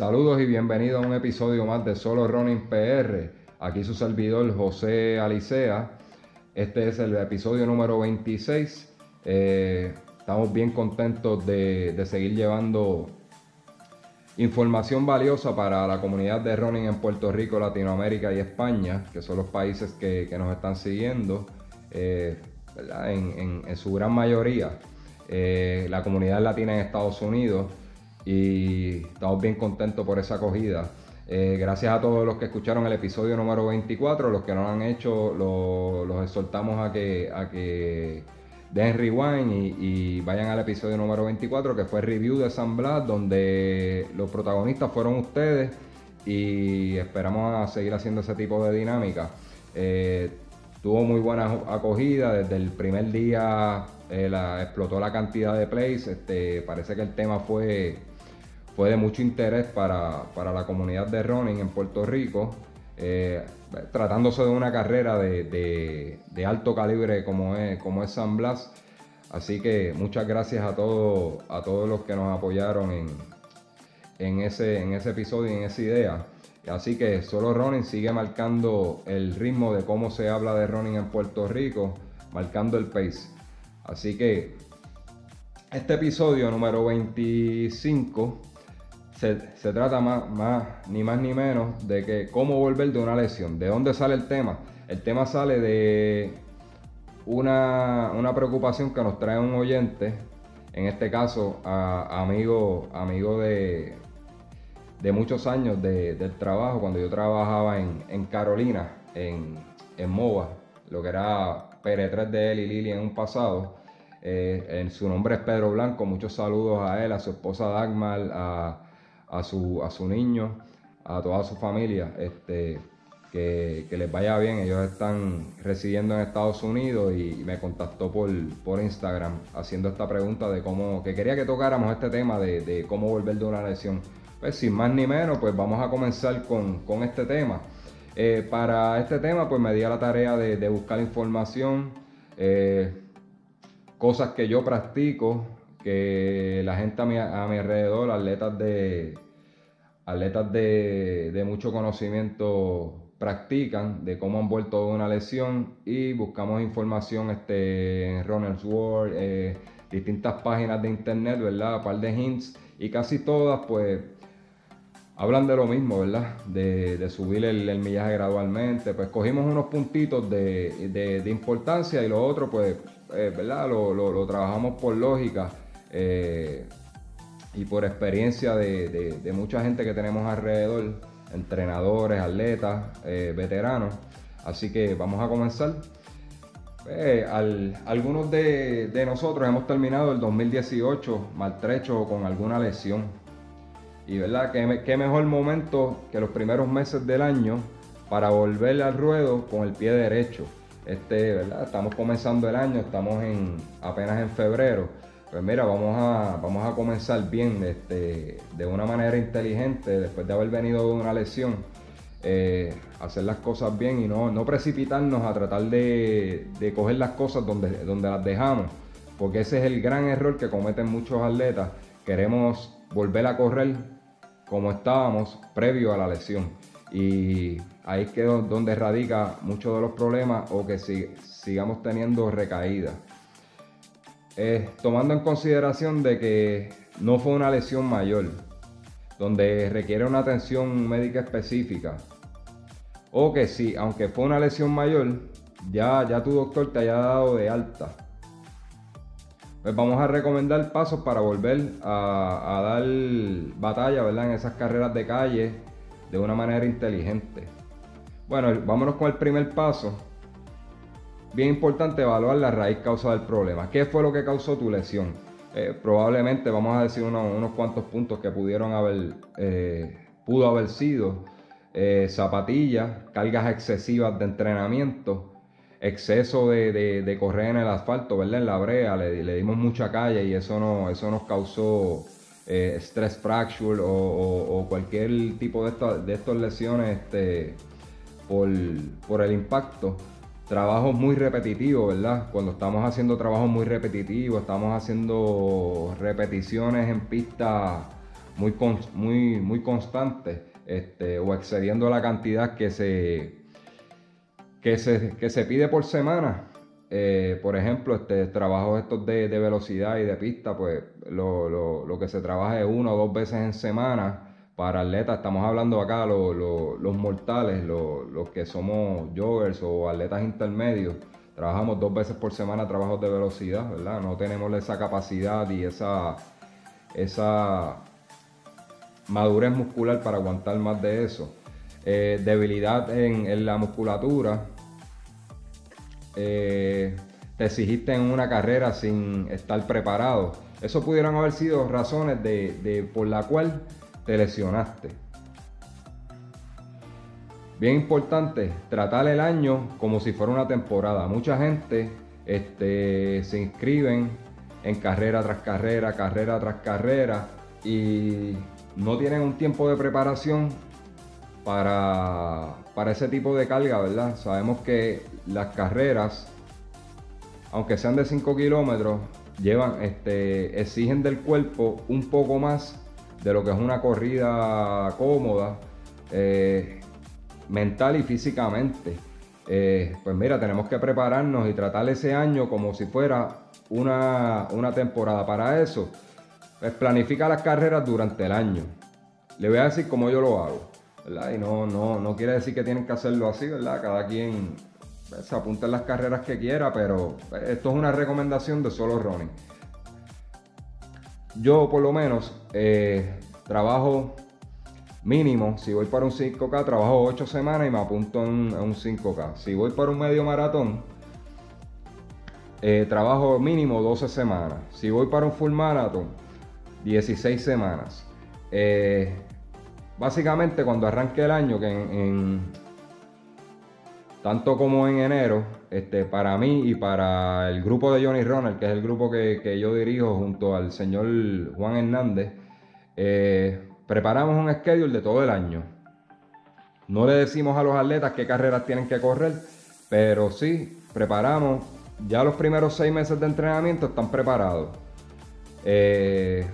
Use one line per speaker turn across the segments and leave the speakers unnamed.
Saludos y bienvenidos a un episodio más de Solo Running PR. Aquí su servidor José Alicea. Este es el episodio número 26. Eh, estamos bien contentos de, de seguir llevando información valiosa para la comunidad de running en Puerto Rico, Latinoamérica y España, que son los países que, que nos están siguiendo, eh, en- en su gran mayoría. Eh, la comunidad latina en Estados Unidos y estamos bien contentos por esa acogida. Eh, gracias a todos los que escucharon el episodio número 24, los que no lo han hecho, lo- los exhortamos a que, a que den rewind y, vayan al episodio número 24, que fue review de San Blas, donde los protagonistas fueron ustedes y esperamos a seguir haciendo ese tipo de dinámica. Eh, tuvo muy buena acogida desde el primer día, eh, explotó la cantidad de plays, este, parece que el tema fue, fue de mucho interés para, para la comunidad de running en Puerto Rico. Eh, tratándose de una carrera de, de- alto calibre como es, como es San Blas. Así que muchas gracias a todos, a todos los que nos apoyaron en, en, ese, en ese episodio y en esa idea. Así que solo running sigue marcando el ritmo de cómo se habla de running en Puerto Rico, marcando el pace. Así que este episodio número 25 se, trata más, ni más ni menos de que cómo volver de una lesión. ¿De dónde sale el tema? El tema sale de una, una preocupación que nos trae un oyente, en este caso a- amigo, amigo de, de muchos años de- del trabajo, cuando yo trabajaba en, en Carolina, en, en MOVA, lo que era PR3 de él y Lili en un pasado. Eh, en su nombre es Pedro Blanco, muchos saludos a él, a su esposa Dagmar, a, a su, a su niño, a toda su familia. Este, que, que les vaya bien, ellos están residiendo en Estados Unidos y me contactó por, por Instagram haciendo esta pregunta de cómo, que quería que tocáramos este tema de, de cómo volver de una lesión. Pues sin más ni menos, pues vamos a comenzar con, con este tema. Eh, para este tema, pues me di a la tarea de, de buscar información, eh, cosas que yo practico, que la gente a mi, a mi alrededor, atletas de, atletas de, mucho conocimiento practican, de cómo han vuelto de una lesión y buscamos información este, en Runner's World, eh, distintas páginas de internet, ¿verdad? Par de hints y casi todas pues hablan de lo mismo, ¿verdad? De, subir el, el millaje gradualmente. Pues cogimos unos puntitos de, de- importancia y lo otro, pues, eh, ¿verdad? Lo- lo trabajamos por lógica eh, y por experiencia de, mucha gente que tenemos alrededor, entrenadores, atletas, eh, veteranos. Así que vamos a comenzar. Eh, al- algunos de, nosotros hemos terminado el 2018 maltrecho con alguna lesión. Y verdad, me- qué mejor momento que los primeros meses del año para volver al ruedo con el pie derecho. Este, ¿verdad? Estamos comenzando el año, estamos en, apenas en febrero. Pues mira, vamos a, vamos a comenzar bien, este, de una manera inteligente, después de haber venido de una lesión, eh, hacer las cosas bien y no, no precipitarnos a tratar de, de coger las cosas donde, donde las dejamos, porque ese es el gran error que cometen muchos atletas. Queremos volver a correr como estábamos previo a la lesión. Y ahí es que do- donde radica muchos de los problemas o que si- sigamos teniendo recaídas. Eh, tomando en consideración de que no fue una lesión mayor, donde requiere una atención médica específica, o que sí, aunque fue una lesión mayor, ya, ya tu doctor te haya dado de alta. Pues vamos a recomendar pasos para volver a, a dar batalla, ¿verdad? En esas carreras de calle de una manera inteligente. Bueno, vámonos con el primer paso. Bien importante evaluar la raíz causa del problema. ¿Qué fue lo que causó tu lesión? Eh, probablemente vamos a decir uno- unos cuantos puntos que pudieron haber eh, pudo haber sido eh, zapatillas, cargas excesivas de entrenamiento, exceso de, correr en el asfalto, ¿verdad? En la brea, le, dimos mucha calle y eso, no, eso nos causó stress fracture o, cualquier tipo de, de estas lesiones este, por, por el impacto trabajos muy repetitivos, ¿verdad? Cuando estamos haciendo trabajos muy repetitivos, estamos haciendo repeticiones en pista muy, muy, muy constantes este, o excediendo la cantidad que se, que se, que se pide por semana. Eh, por ejemplo, este, trabajos estos de, velocidad y de pista, pues lo, lo, lo que se trabaja es una o dos veces en semana para atletas, estamos hablando acá los mortales, los que somos joggers o atletas intermedios, trabajamos dos veces por semana trabajos de velocidad, ¿verdad? No tenemos esa capacidad y esa, esa madurez muscular para aguantar más de eso. Eh, debilidad en, la musculatura. Eh, te exigiste en una carrera sin estar preparado. Eso pudieron haber sido razones de, por la cual te lesionaste. Bien importante, tratar el año como si fuera una temporada. Mucha gente este, se inscriben en carrera tras carrera, carrera tras carrera y no tienen un tiempo de preparación para, para ese tipo de carga, ¿verdad? Sabemos que las carreras, aunque sean de 5 kilómetros, llevan, este, exigen del cuerpo un poco más de lo que es una corrida cómoda, eh, mental y físicamente. Eh, pues mira, tenemos que prepararnos y tratar ese año como si fuera una, temporada. Para eso, pues planifica las carreras durante el año. Le voy a decir cómo yo lo hago, ¿verdad? Y no, no, no quiere decir que tienen que hacerlo así, ¿verdad? Cada quien pues, se apunta en las carreras que quiera, pero pues, esto es una recomendación de solo running. Yo por lo menos eh, trabajo mínimo, si voy para un 5K, trabajo 8 semanas y me apunto en, un 5K. Si voy para un medio maratón, eh, trabajo mínimo 12 semanas. Si voy para un full maratón, 16 semanas. Eh, básicamente cuando arranque el año, que en, tanto como en enero, este, para mí y para el grupo de Johnny Ronald, que es el grupo que, yo dirijo junto al señor Juan Hernández, eh, preparamos un schedule de todo el año. No le decimos a los atletas qué carreras tienen que correr, pero sí preparamos, ya los primeros seis meses de entrenamiento están preparados. Eh,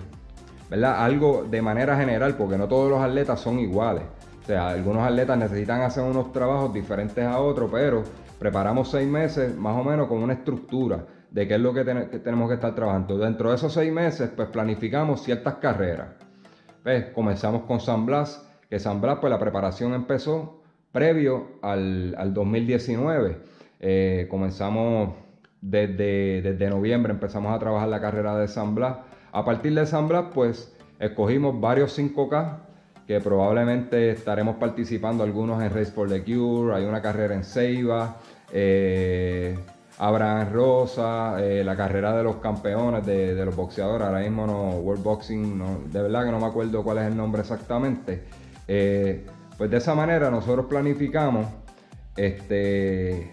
¿verdad? Algo de manera general, porque no todos los atletas son iguales. O sea, algunos atletas necesitan hacer unos trabajos diferentes a otros, pero preparamos seis meses más o menos con una estructura de qué es lo que, tenemos que estar trabajando. Dentro de esos seis meses, pues planificamos ciertas carreras. ¿Ves? Comenzamos con San Blas, que San Blas, pues la preparación empezó previo al, 2019. Eh, comenzamos desde, desde noviembre, empezamos a trabajar la carrera de San Blas. A partir de San Blas, pues escogimos varios 5K que probablemente estaremos participando algunos en Race for the Cure, hay una carrera en Ceiba, eh, Abraham Rosa, eh, la carrera de los campeones de, los boxeadores, ahora mismo no, World Boxing, de verdad que no me acuerdo cuál es el nombre exactamente. Eh, pues de esa manera nosotros planificamos este,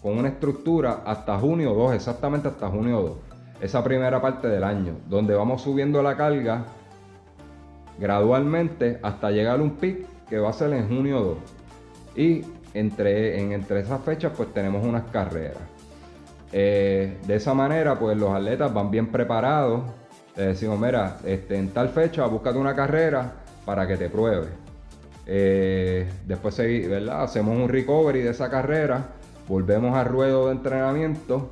con una estructura hasta junio 2, exactamente hasta junio 2, esa primera parte del año, donde vamos subiendo la carga gradualmente hasta llegar a un pic que va a ser en junio 2. Y entre, en, entre esas fechas pues tenemos unas carreras. Eh, de esa manera pues los atletas van bien preparados. Le decimos, mira, este, en tal fecha búscate una carrera para que te pruebes. Eh, después ¿verdad? hacemos un recovery de esa carrera, volvemos al ruedo de entrenamiento,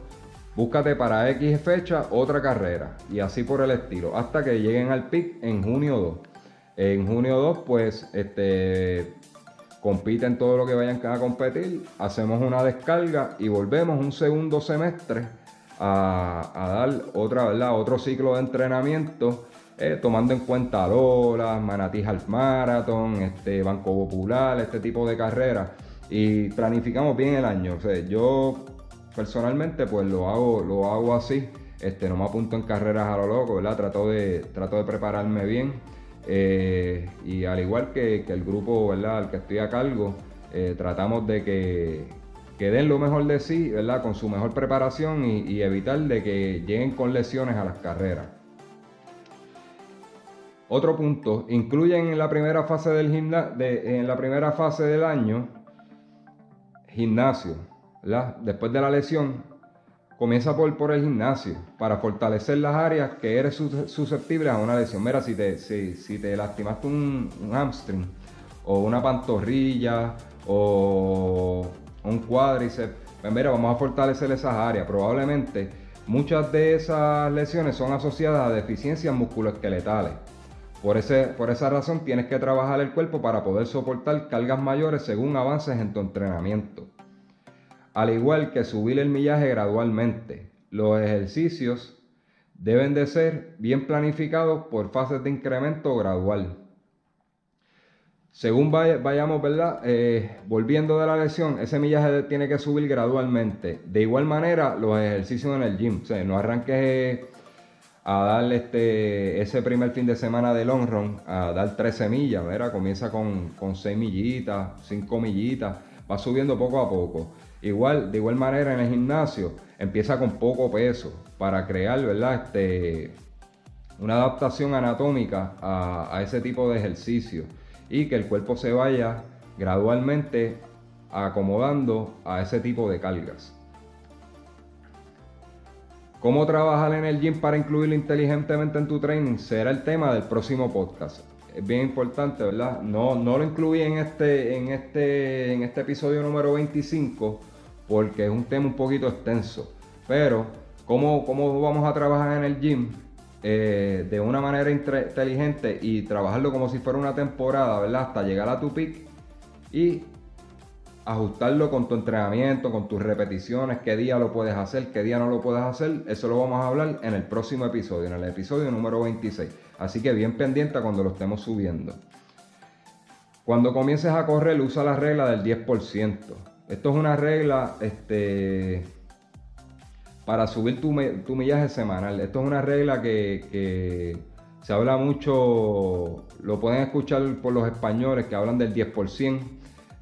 búscate para X fecha otra carrera y así por el estilo, hasta que lleguen al pic en junio 2. En junio 2, pues, este, compiten todo lo que vayan a competir, hacemos una descarga y volvemos un segundo semestre a, dar otra, ¿verdad? otro ciclo de entrenamiento, eh, tomando en cuenta Lola, Manatí Half Marathon, este, Banco Popular, este tipo de carreras. Y planificamos bien el año. O sea, yo personalmente pues lo hago, lo hago así. Este, no me apunto en carreras a lo loco, ¿verdad? Trato de, trato de prepararme bien Eh, y al igual que, el grupo ¿verdad? al que estoy a cargo, eh, tratamos de que, que, den lo mejor de sí, ¿verdad? con su mejor preparación y, evitar de que lleguen con lesiones a las carreras. Otro punto, incluyen en la primera fase del en la primera fase del año gimnasio, Después de la lesión, comienza por, por el gimnasio para fortalecer las áreas que eres susceptible a una lesión. Mira, si te, si, te lastimaste un, hamstring o una pantorrilla o un cuádriceps, pues mira, vamos a fortalecer esas áreas. Probablemente muchas de esas lesiones son asociadas a deficiencias musculoesqueletales. Por, ese, por esa razón tienes que trabajar el cuerpo para poder soportar cargas mayores según avances en tu entrenamiento al igual que subir el millaje gradualmente. Los ejercicios deben de ser bien planificados por fases de incremento gradual. Según vayamos, ¿verdad? Eh, volviendo de la lesión, ese millaje tiene que subir gradualmente. De igual manera, los ejercicios en el gym. No arranques a dar este, ese primer fin de semana de long run, a dar 13 millas, ¿verdad? Comienza con, con 6 millitas, 5 millitas, va subiendo poco a poco. Igual, de igual manera en el gimnasio, empieza con poco peso para crear, ¿verdad? Este, una adaptación anatómica a, ese tipo de ejercicio y que el cuerpo se vaya gradualmente acomodando a ese tipo de cargas. Cómo trabajar en el gym para incluirlo inteligentemente en tu training será el tema del próximo podcast es bien importante, ¿verdad? No, no lo incluí en este, en, este, en este episodio número 25 porque es un tema un poquito extenso. Pero, ¿cómo, cómo vamos a trabajar en el gym? Eh, de una manera inteligente y trabajarlo como si fuera una temporada, ¿verdad? Hasta llegar a tu pick y ajustarlo con tu entrenamiento, con tus repeticiones, qué día lo puedes hacer, qué día no lo puedes hacer. Eso lo vamos a hablar en el próximo episodio, en el episodio número 26. Así que bien pendiente cuando lo estemos subiendo. Cuando comiences a correr, usa la regla del 10%. Esto es una regla este, para subir tu, millaje semanal. Esto es una regla que, se habla mucho, lo pueden escuchar por los españoles que hablan del 10%.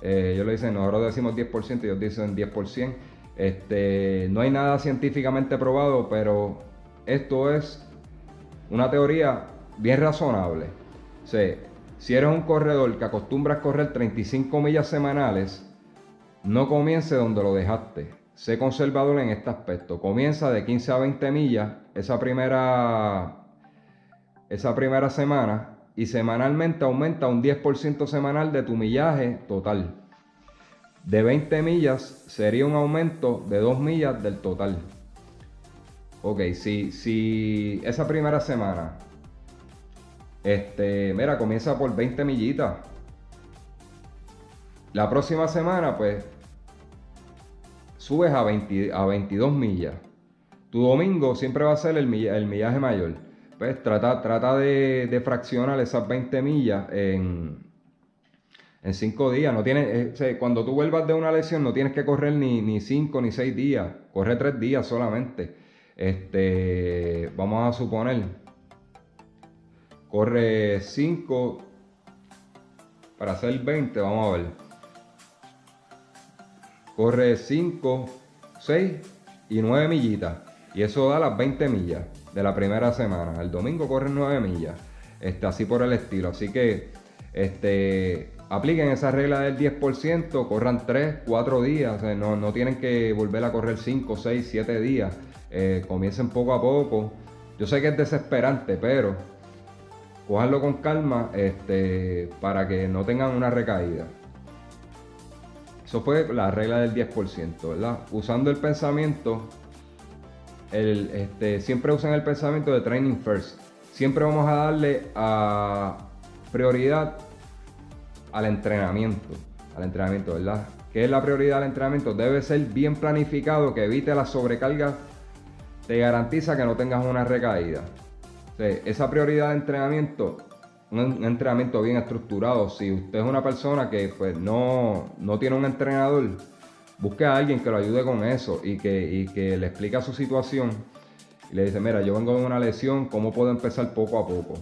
Eh, ellos le dicen, nosotros decimos 10%, ellos dicen 10%. Este, no hay nada científicamente probado, pero esto es una teoría bien razonable. si eres un corredor que acostumbras correr 35 millas semanales, no comience donde lo dejaste. Sé conservador en este aspecto. Comienza de 15 a 20 millas esa primera, esa primera semana y semanalmente aumenta un 10% semanal de tu millaje total. De 20 millas sería un aumento de 2 millas del total. Ok, si, si esa primera semana, este, mira, comienza por 20 millitas la próxima semana, pues, subes a, 22 millas. Tu domingo siempre va a ser el, millaje mayor. Pues trata, trata de, fraccionar esas 20 millas en, en 5 días. No tienes, eh, cuando tú vuelvas de una lesión no tienes que correr ni 5 ni 6 días. Corre 3 días solamente. Este, vamos a suponer, corre 5 para hacer 20, vamos a ver corre 5, 6 y 9 millitas. Y eso da las 20 millas de la primera semana. El domingo corren 9 millas. Este, así por el estilo. Así que este, apliquen esa regla del 10%, corran 3, 4 días. no, tienen que volver a correr 5, 6, 7 días. Eh, comiencen poco a poco. Yo sé que es desesperante, pero cojanlo con calma este, para que no tengan una recaída. Eso fue la regla del 10%, ¿verdad? Usando el pensamiento, este, siempre usan el pensamiento de training first. Siempre vamos a darle prioridad al entrenamiento. Al entrenamiento, ¿verdad? ¿Qué es la prioridad al entrenamiento? Debe ser bien planificado, que evite la sobrecarga, te garantiza que no tengas una recaída. esa prioridad de entrenamiento un, entrenamiento bien estructurado. Si usted es una persona que pues no, tiene un entrenador, busque a alguien que lo ayude con eso y que, que le explique su situación y le dice, mira, yo vengo de una lesión, ¿cómo puedo empezar poco a poco?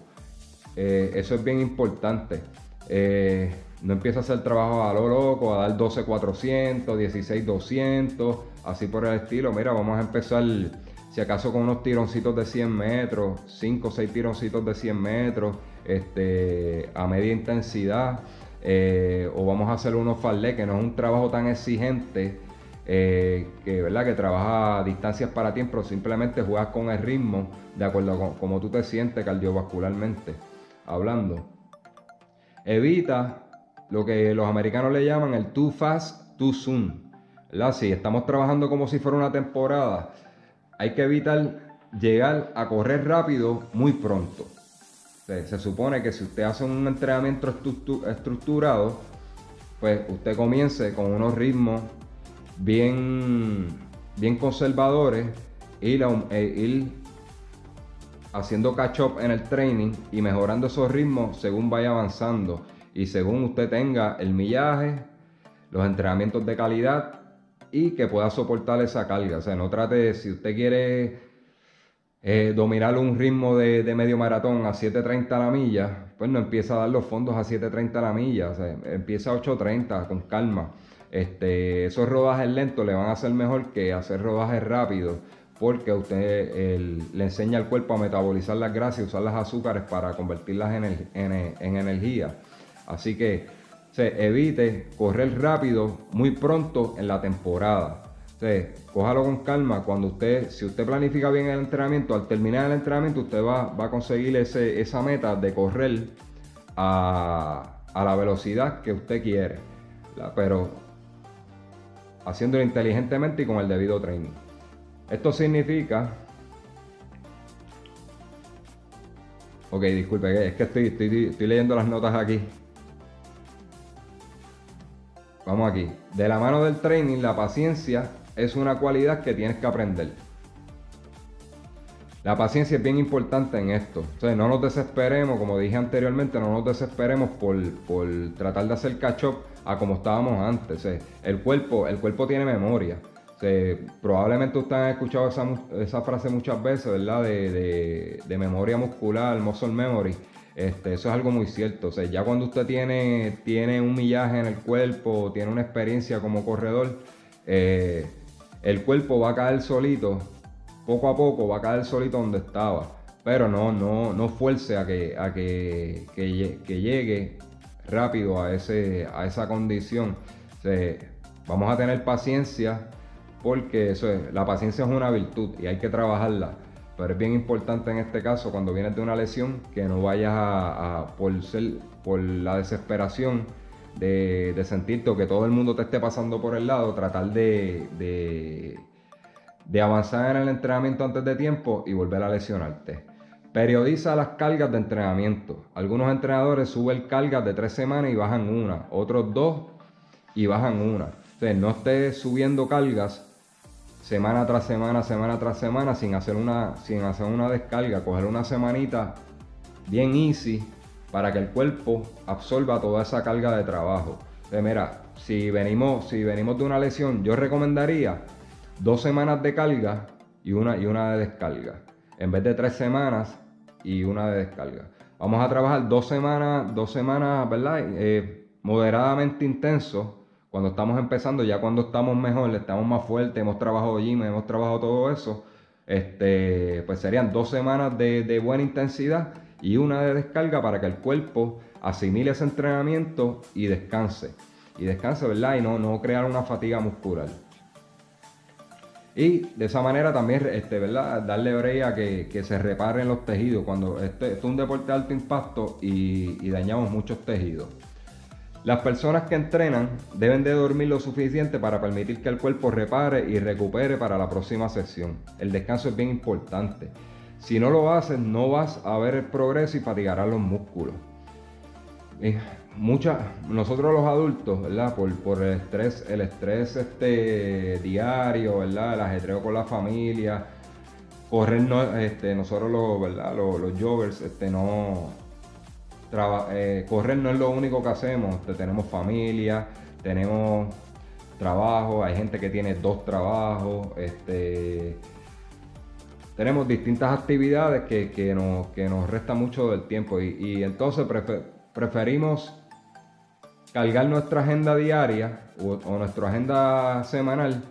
Eh, eso es bien importante. Eh, no empieza a hacer trabajo a lo loco, a dar 12,400, 16,200, así por el estilo. Mira, vamos a empezar, si acaso con unos tironcitos de 100 metros, 5 o 6 tironcitos de 100 metros, este, a media intensidad. Eh, o vamos a hacer unos farlek, que no es un trabajo tan exigente, eh, que, ¿verdad? que trabaja a distancias para tiempo, simplemente juegas con el ritmo de acuerdo con cómo tú te sientes cardiovascularmente hablando. Evita lo que los americanos le llaman el too fast, too soon. ¿verdad? Si estamos trabajando como si fuera una temporada, hay que evitar llegar a correr rápido muy pronto. Se, supone que si usted hace un entrenamiento estructurado, pues usted comience con unos ritmos bien, bien conservadores y e ir haciendo catch up en el training y mejorando esos ritmos según vaya avanzando y según usted tenga el millaje, los entrenamientos de calidad y que pueda soportar esa carga. O sea, no trate, si usted quiere eh, dominar un ritmo de, medio maratón a 7.30 la milla, pues no empieza a dar los fondos a 7.30 la milla, empieza a 8.30 con calma. Este, esos rodajes lentos le van a hacer mejor que hacer rodajes rápidos porque usted le enseña al cuerpo a metabolizar las grasas y usar las azúcares para convertirlas en, en energía. Así que se evite correr rápido muy pronto en la temporada. Cójalo con calma. Cuando usted, si usted planifica bien el entrenamiento, al terminar el entrenamiento, usted va, a conseguir ese, esa meta de correr a, la velocidad que usted quiere. Pero haciéndolo inteligentemente y con el debido training. Esto significa Ok, disculpe, es que estoy, estoy, leyendo las notas aquí. Vamos aquí. De la mano del training, la paciencia es una cualidad que tienes que aprender. La paciencia es bien importante en esto. No nos desesperemos, como dije anteriormente, no nos desesperemos por, tratar de hacer catch up a como estábamos antes. el, cuerpo, el cuerpo tiene memoria. probablemente ustedes han escuchado esa, frase muchas veces, ¿verdad? De, de memoria muscular, muscle memory. Este, eso es algo muy cierto. Ya cuando usted tiene, tiene un millaje en el cuerpo, tiene una experiencia como corredor, eh, el cuerpo va a caer solito, poco a poco va a caer solito donde estaba. Pero no, no, no fuerce a que, a que, llegue rápido a, ese, a esa condición. vamos a tener paciencia porque eso es, la paciencia es una virtud y hay que trabajarla. Pero es bien importante en este caso, cuando vienes de una lesión, que no vayas a, por, ser, por la desesperación de, sentirte o que todo el mundo te esté pasando por el lado, tratar de, de, avanzar en el entrenamiento antes de tiempo y volver a lesionarte. Periodiza las cargas de entrenamiento. Algunos entrenadores suben cargas de tres semanas y bajan una, otros dos y bajan una. Entonces no estés subiendo cargas semana tras semana, semana tras semana, sin hacer una, sin hacer una descarga, coger una semanita bien easy para que el cuerpo absorba toda esa carga de trabajo. De mira, si venimos, si venimos de una lesión, yo recomendaría dos semanas de carga y una, y una de descarga. En vez de tres semanas y una de descarga. Vamos a trabajar dos semanas, dos semanas, ¿verdad? Eh, moderadamente intenso cuando estamos empezando, ya cuando estamos mejor, estamos más fuertes, hemos trabajado gym, hemos trabajado todo eso, este, pues serían dos semanas de, buena intensidad y una de descarga para que el cuerpo asimile ese entrenamiento y descanse. Y descanse, ¿verdad? Y no, no crear una fatiga muscular. Y de esa manera también, este, ¿verdad? Darle brea que, que se reparen los tejidos. Cuando este, esto es un deporte de alto impacto y, y dañamos muchos tejidos. Las personas que entrenan deben de dormir lo suficiente para permitir que el cuerpo repare y recupere para la próxima sesión. El descanso es bien importante. Si no lo haces, no vas a ver el progreso y fatigarás los músculos. nosotros los adultos, ¿verdad? Por, el estrés, el estrés este, diario, ¿verdad? El ajetreo con la familia, correr, no, este, nosotros los, ¿verdad? Los, joggers, este, no, eh, correr no es lo único que hacemos, tenemos familia, tenemos trabajo, hay gente que tiene dos trabajos, este, tenemos distintas actividades que, nos, que nos resta mucho del tiempo y, entonces preferimos cargar nuestra agenda diaria o, nuestra agenda semanal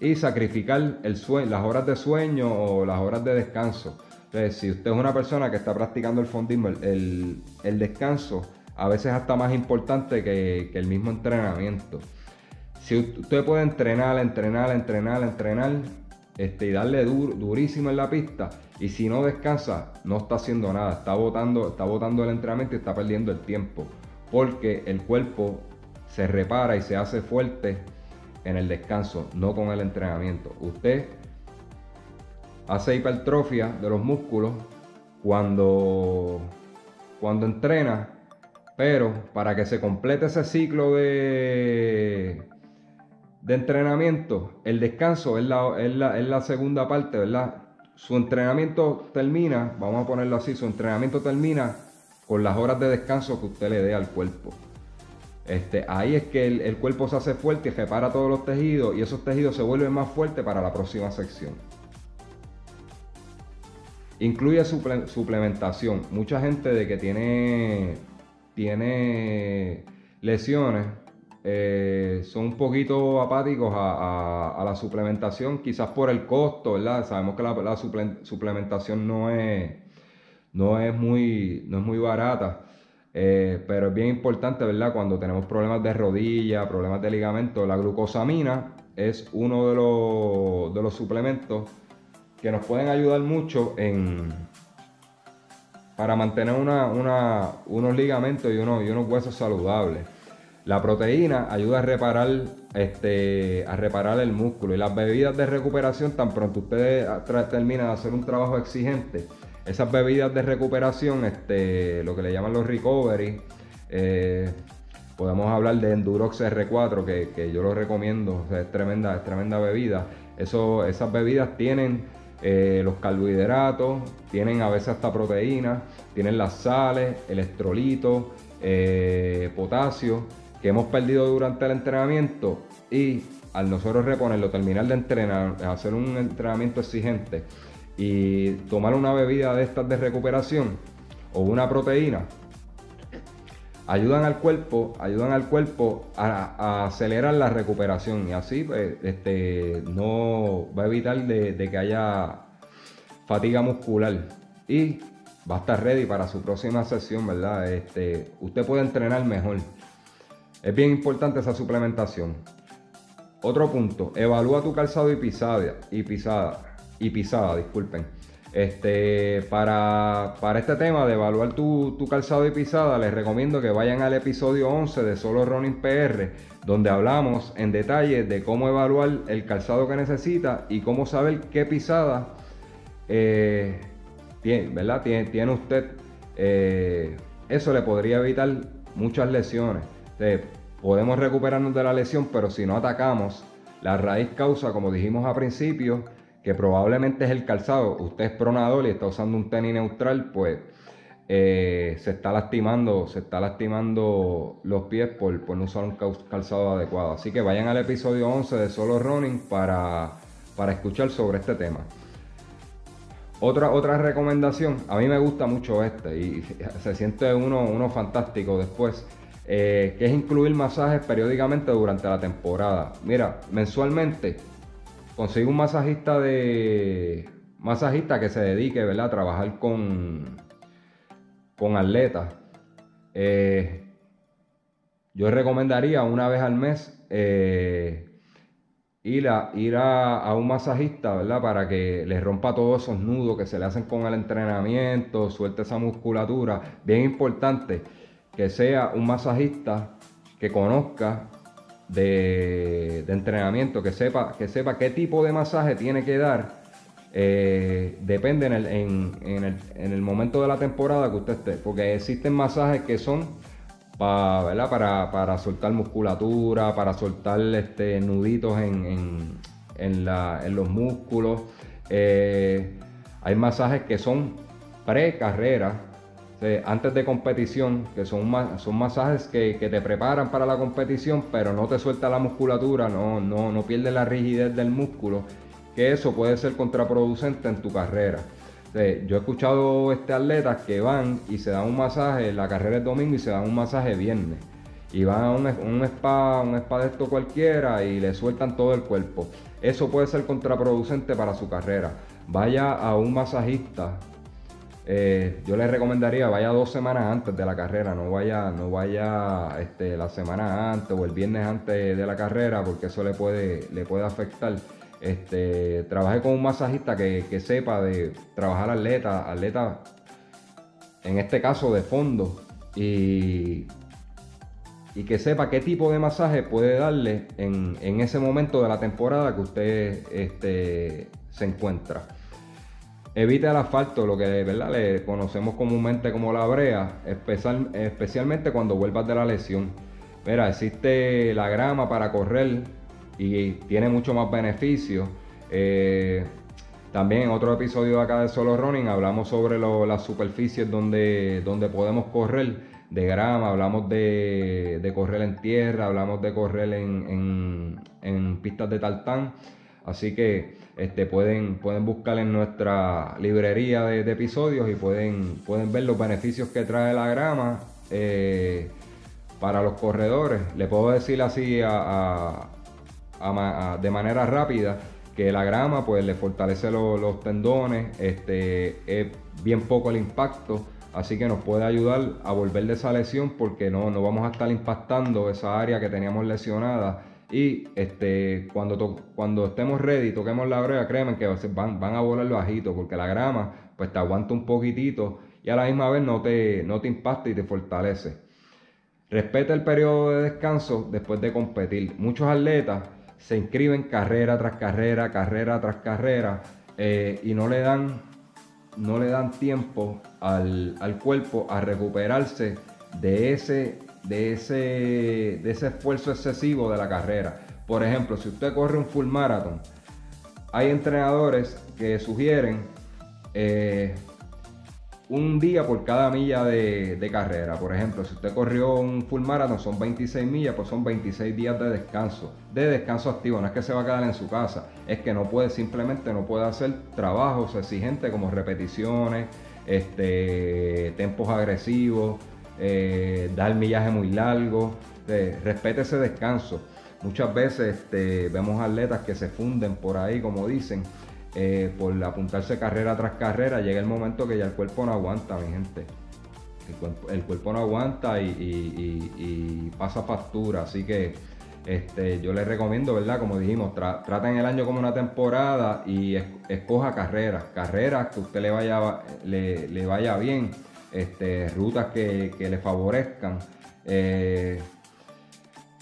y sacrificar el sueño, las horas de sueño o las horas de descanso. Entonces, si usted es una persona que está practicando el fondismo, el, descanso a veces hasta más importante que, que el mismo entrenamiento. Si usted puede entrenar, entrenar, entrenar, entrenar, este, y darle durísimo en la pista. Y si no descansa, no está haciendo nada, está botando, está botando el entrenamiento y está perdiendo el tiempo. Porque el cuerpo se repara y se hace fuerte en el descanso, no con el entrenamiento. Usted hace hipertrofia de los músculos cuando, cuando entrena, pero para que se complete ese ciclo de, de entrenamiento, el descanso es la, la, segunda parte, ¿verdad? Su entrenamiento termina, vamos a ponerlo así, su entrenamiento termina con las horas de descanso que usted le dé al cuerpo. Este, ahí es que el, cuerpo se hace fuerte y repara todos los tejidos y esos tejidos se vuelven más fuertes para la próxima sección. Incluye suplementación. Mucha gente de que tiene, tiene lesiones eh, son un poquito apáticos a, la suplementación, quizás por el costo, ¿verdad? Sabemos que la, suplementación no es, no es, muy, no es muy barata, eh, pero es bien importante, ¿verdad? Cuando tenemos problemas de rodilla, problemas de ligamento, la glucosamina es uno de los, de los suplementos que nos pueden ayudar mucho en, para mantener unos ligamentos y unos, y unos huesos saludables. La proteína ayuda a reparar, este, a reparar el músculo y las bebidas de recuperación, tan pronto usted termina de hacer un trabajo exigente, esas bebidas de recuperación, este, lo que le llaman los recovery, eh, podemos hablar de Endurox R4, que, yo lo recomiendo, es, tremenda, es tremenda bebida. Esas bebidas tienen eh, los carbohidratos, tienen a veces hasta proteínas, tienen las sales, electrolitos, eh, potasio que hemos perdido durante el entrenamiento y al nosotros reponerlo, terminar de entrenar, hacer un entrenamiento exigente y tomar una bebida de estas de recuperación o una proteína, ayudan al cuerpo, ayudan al cuerpo a, acelerar la recuperación y así pues, este, no va a evitar de, que haya fatiga muscular y va a estar ready para su próxima sesión, ¿verdad? Este, usted puede entrenar mejor. Es bien importante esa suplementación. Otro punto, evalúa tu calzado y pisada, y pisada, y pisada, disculpen. Este, para, para este tema de evaluar tu, calzado y pisada, les recomiendo que vayan al episodio 11 de Solo Running PR, donde hablamos en detalle de cómo evaluar el calzado que necesita y cómo saber qué pisada eh, tiene, ¿verdad? Tiene, usted. Eh, eso le podría evitar muchas lesiones podemos recuperarnos de la lesión, pero si no atacamos la raíz causa, como dijimos al principio, que probablemente es el calzado, usted es pronador y está usando un tenis neutral, pues eh, se está lastimando, se está lastimando los pies por, no usar un calzado adecuado. Así que vayan al episodio 11 de Solo Running para, escuchar sobre este tema. Otra, otra recomendación, a mí me gusta mucho este y se siente uno fantástico después eh, que es incluir masajes periódicamente durante la temporada. Mira, mensualmente consigue un masajista de masajista que se dedique ¿verdad? a trabajar con, con atletas. Eh, yo recomendaría una vez al mes eh, ir, a, ir a, un masajista, ¿verdad? Para que le rompa todos esos nudos que se le hacen con el entrenamiento, suelte esa musculatura. Bien importante que sea un masajista que conozca de, entrenamiento, que sepa, que sepa qué tipo de masaje tiene que dar. Eh, depende en el, momento de la temporada que usted esté, porque existen masajes que son para, para, soltar musculatura, para soltar este, nuditos en, los músculos. Eh, hay masajes que son pre-carrera, antes de competición, que son, son masajes que, te preparan para la competición, pero no te suelta la musculatura, no, no, no pierde la rigidez del músculo, que eso puede ser contraproducente en tu carrera. yo he escuchado este atletas que van y se dan un masaje, la carrera es domingo y se dan un masaje viernes. Y van a un spa, un spa de esto cualquiera y le sueltan todo el cuerpo. Eso puede ser contraproducente para su carrera. Vaya a un masajista eh, yo les recomendaría vaya dos semanas antes de la carrera, no vaya, no vaya este, la semana antes o el viernes antes de la carrera, porque eso le puede, le puede afectar. Este, trabaje con un masajista que, sepa de trabajar atleta, atleta, en este caso de fondo, y, y que sepa qué tipo de masaje puede darle en, ese momento de la temporada que usted este, se encuentra. Evite el asfalto, lo que ¿verdad? le conocemos comúnmente como la brea, especial, especialmente cuando vuelvas de la lesión. Mira, existe la grama para correr y tiene mucho más beneficio. Eh, también en otro episodio de acá de Solo Running hablamos sobre las superficies donde, donde podemos correr de grama, hablamos de, correr en tierra, hablamos de correr en, en pistas de tartán. Así que este, pueden, pueden buscar en nuestra librería de, episodios y pueden, pueden ver los beneficios que trae la grama eh, para los corredores. Le puedo decir así de manera rápida que la grama pues le fortalece los tendones, este, es bien poco el impacto, así que nos puede ayudar a volver de esa lesión porque no, no vamos a estar impactando esa área que teníamos lesionada y este, cuando, cuando estemos ready, toquemos la brea, créanme que van, van a volar bajito porque la grama pues te aguanta un poquitito y a la misma vez no te, no te impacta y te fortalece. Respeta el periodo de descanso después de competir. Muchos atletas se inscriben carrera tras carrera, carrera tras carrera eh, y no le dan, no le dan tiempo al, al cuerpo a recuperarse de ese de ese, de ese esfuerzo excesivo de la carrera. Por ejemplo, si usted corre un full marathon, hay entrenadores que sugieren eh, un día por cada milla de, carrera. Por ejemplo, si usted corrió un full marathon, son 26 millas, pues son 26 días de descanso. De descanso activo, no es que se va a quedar en su casa, es que no puede, simplemente no puede hacer trabajos exigentes como repeticiones, este, tempos agresivos, eh, dar millaje muy largo, respete ese descanso. Muchas veces este, vemos atletas que se funden por ahí, como dicen, eh, por apuntarse carrera tras carrera, llega el momento que ya el cuerpo no aguanta, mi gente. El cuerpo, no aguanta y, pasa factura, así que este, yo les recomiendo, ¿verdad? Como dijimos, traten el año como una temporada y escoja carreras, carreras que usted le vaya, le vaya bien este, rutas que, le favorezcan, eh,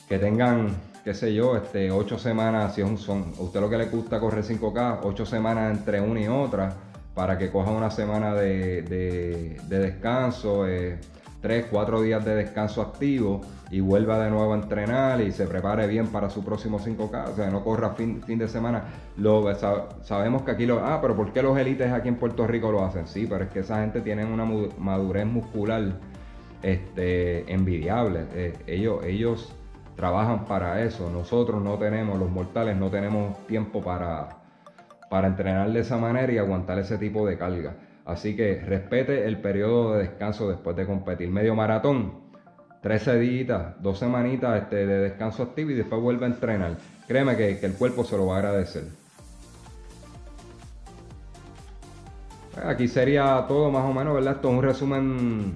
que tengan, qué sé yo, este, ocho semanas, si es son, a usted lo que le gusta correr 5K, ocho semanas entre una y otra, para que coja una semana de, descanso, eh, tres, cuatro días de descanso activo y vuelva de nuevo a entrenar y se prepare bien para su próximo 5K, o sea, no corra fin, fin de semana. Lo, sabemos que aquí lo... Ah, pero ¿por qué los élites aquí en Puerto Rico lo hacen? Sí, pero es que esa gente tiene una madurez muscular este, envidiable. Eh, ellos, ellos trabajan para eso. Nosotros no tenemos, los mortales no tenemos tiempo para, para entrenar de esa manera y aguantar ese tipo de carga. Así que respete el periodo de descanso después de competir. Medio maratón, 13 días, dos semanitas este, de descanso activo y después vuelve a entrenar. Créeme que, el cuerpo se lo va a agradecer. Aquí sería todo más o menos, ¿verdad? Esto es un resumen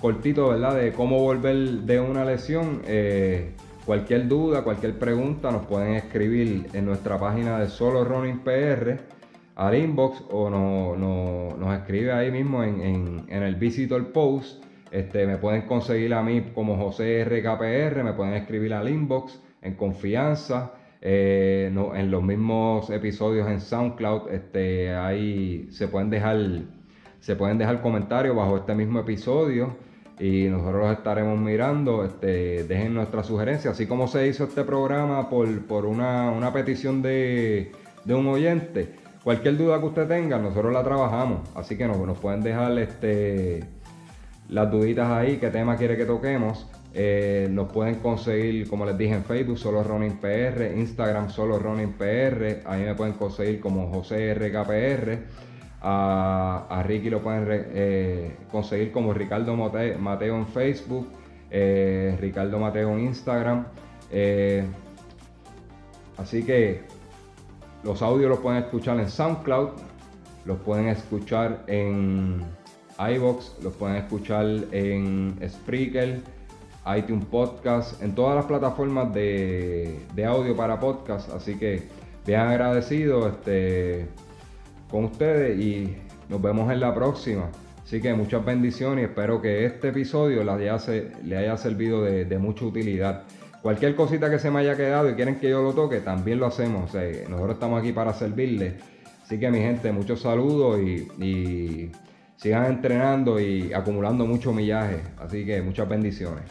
cortito, ¿verdad? De cómo volver de una lesión. Eh, cualquier duda, cualquier pregunta nos pueden escribir en nuestra página de Solo Running PR al inbox o nos escribe ahí mismo en, en el visitor post este, me pueden conseguir a mí como José RKPR, me pueden escribir al inbox en confianza. Eh, en los mismos episodios en SoundCloud, este, ahí se pueden dejar, se pueden dejar comentarios bajo este mismo episodio y nosotros los estaremos mirando. Este, dejen nuestra sugerencia, así como se hizo este programa por, una, petición de, un oyente. Cualquier duda que usted tenga, nosotros la trabajamos, así que nos, pueden dejar este, las duditas ahí, qué tema quiere que toquemos. Eh, nos pueden conseguir, como les dije, en Facebook, solo Ronin PR, Instagram, solo Ronin PR. Ahí me pueden conseguir como José RKPR. A, Ricky lo pueden eh, conseguir como Ricardo Mateo en Facebook, eh, Ricardo Mateo en Instagram. así que los audios los pueden escuchar en SoundCloud, los pueden escuchar en iBox, los pueden escuchar en Spreaker iTunes Podcast, en todas las plataformas de, audio para podcast. Así que bien agradecido este, con ustedes y nos vemos en la próxima. Así que muchas bendiciones y espero que este episodio haya, le haya servido de, mucha utilidad. Cualquier cosita que se me haya quedado y quieren que yo lo toque, también lo hacemos. nosotros estamos aquí para servirles. Así que mi gente, muchos saludos y sigan entrenando y acumulando mucho millaje. Así que muchas bendiciones.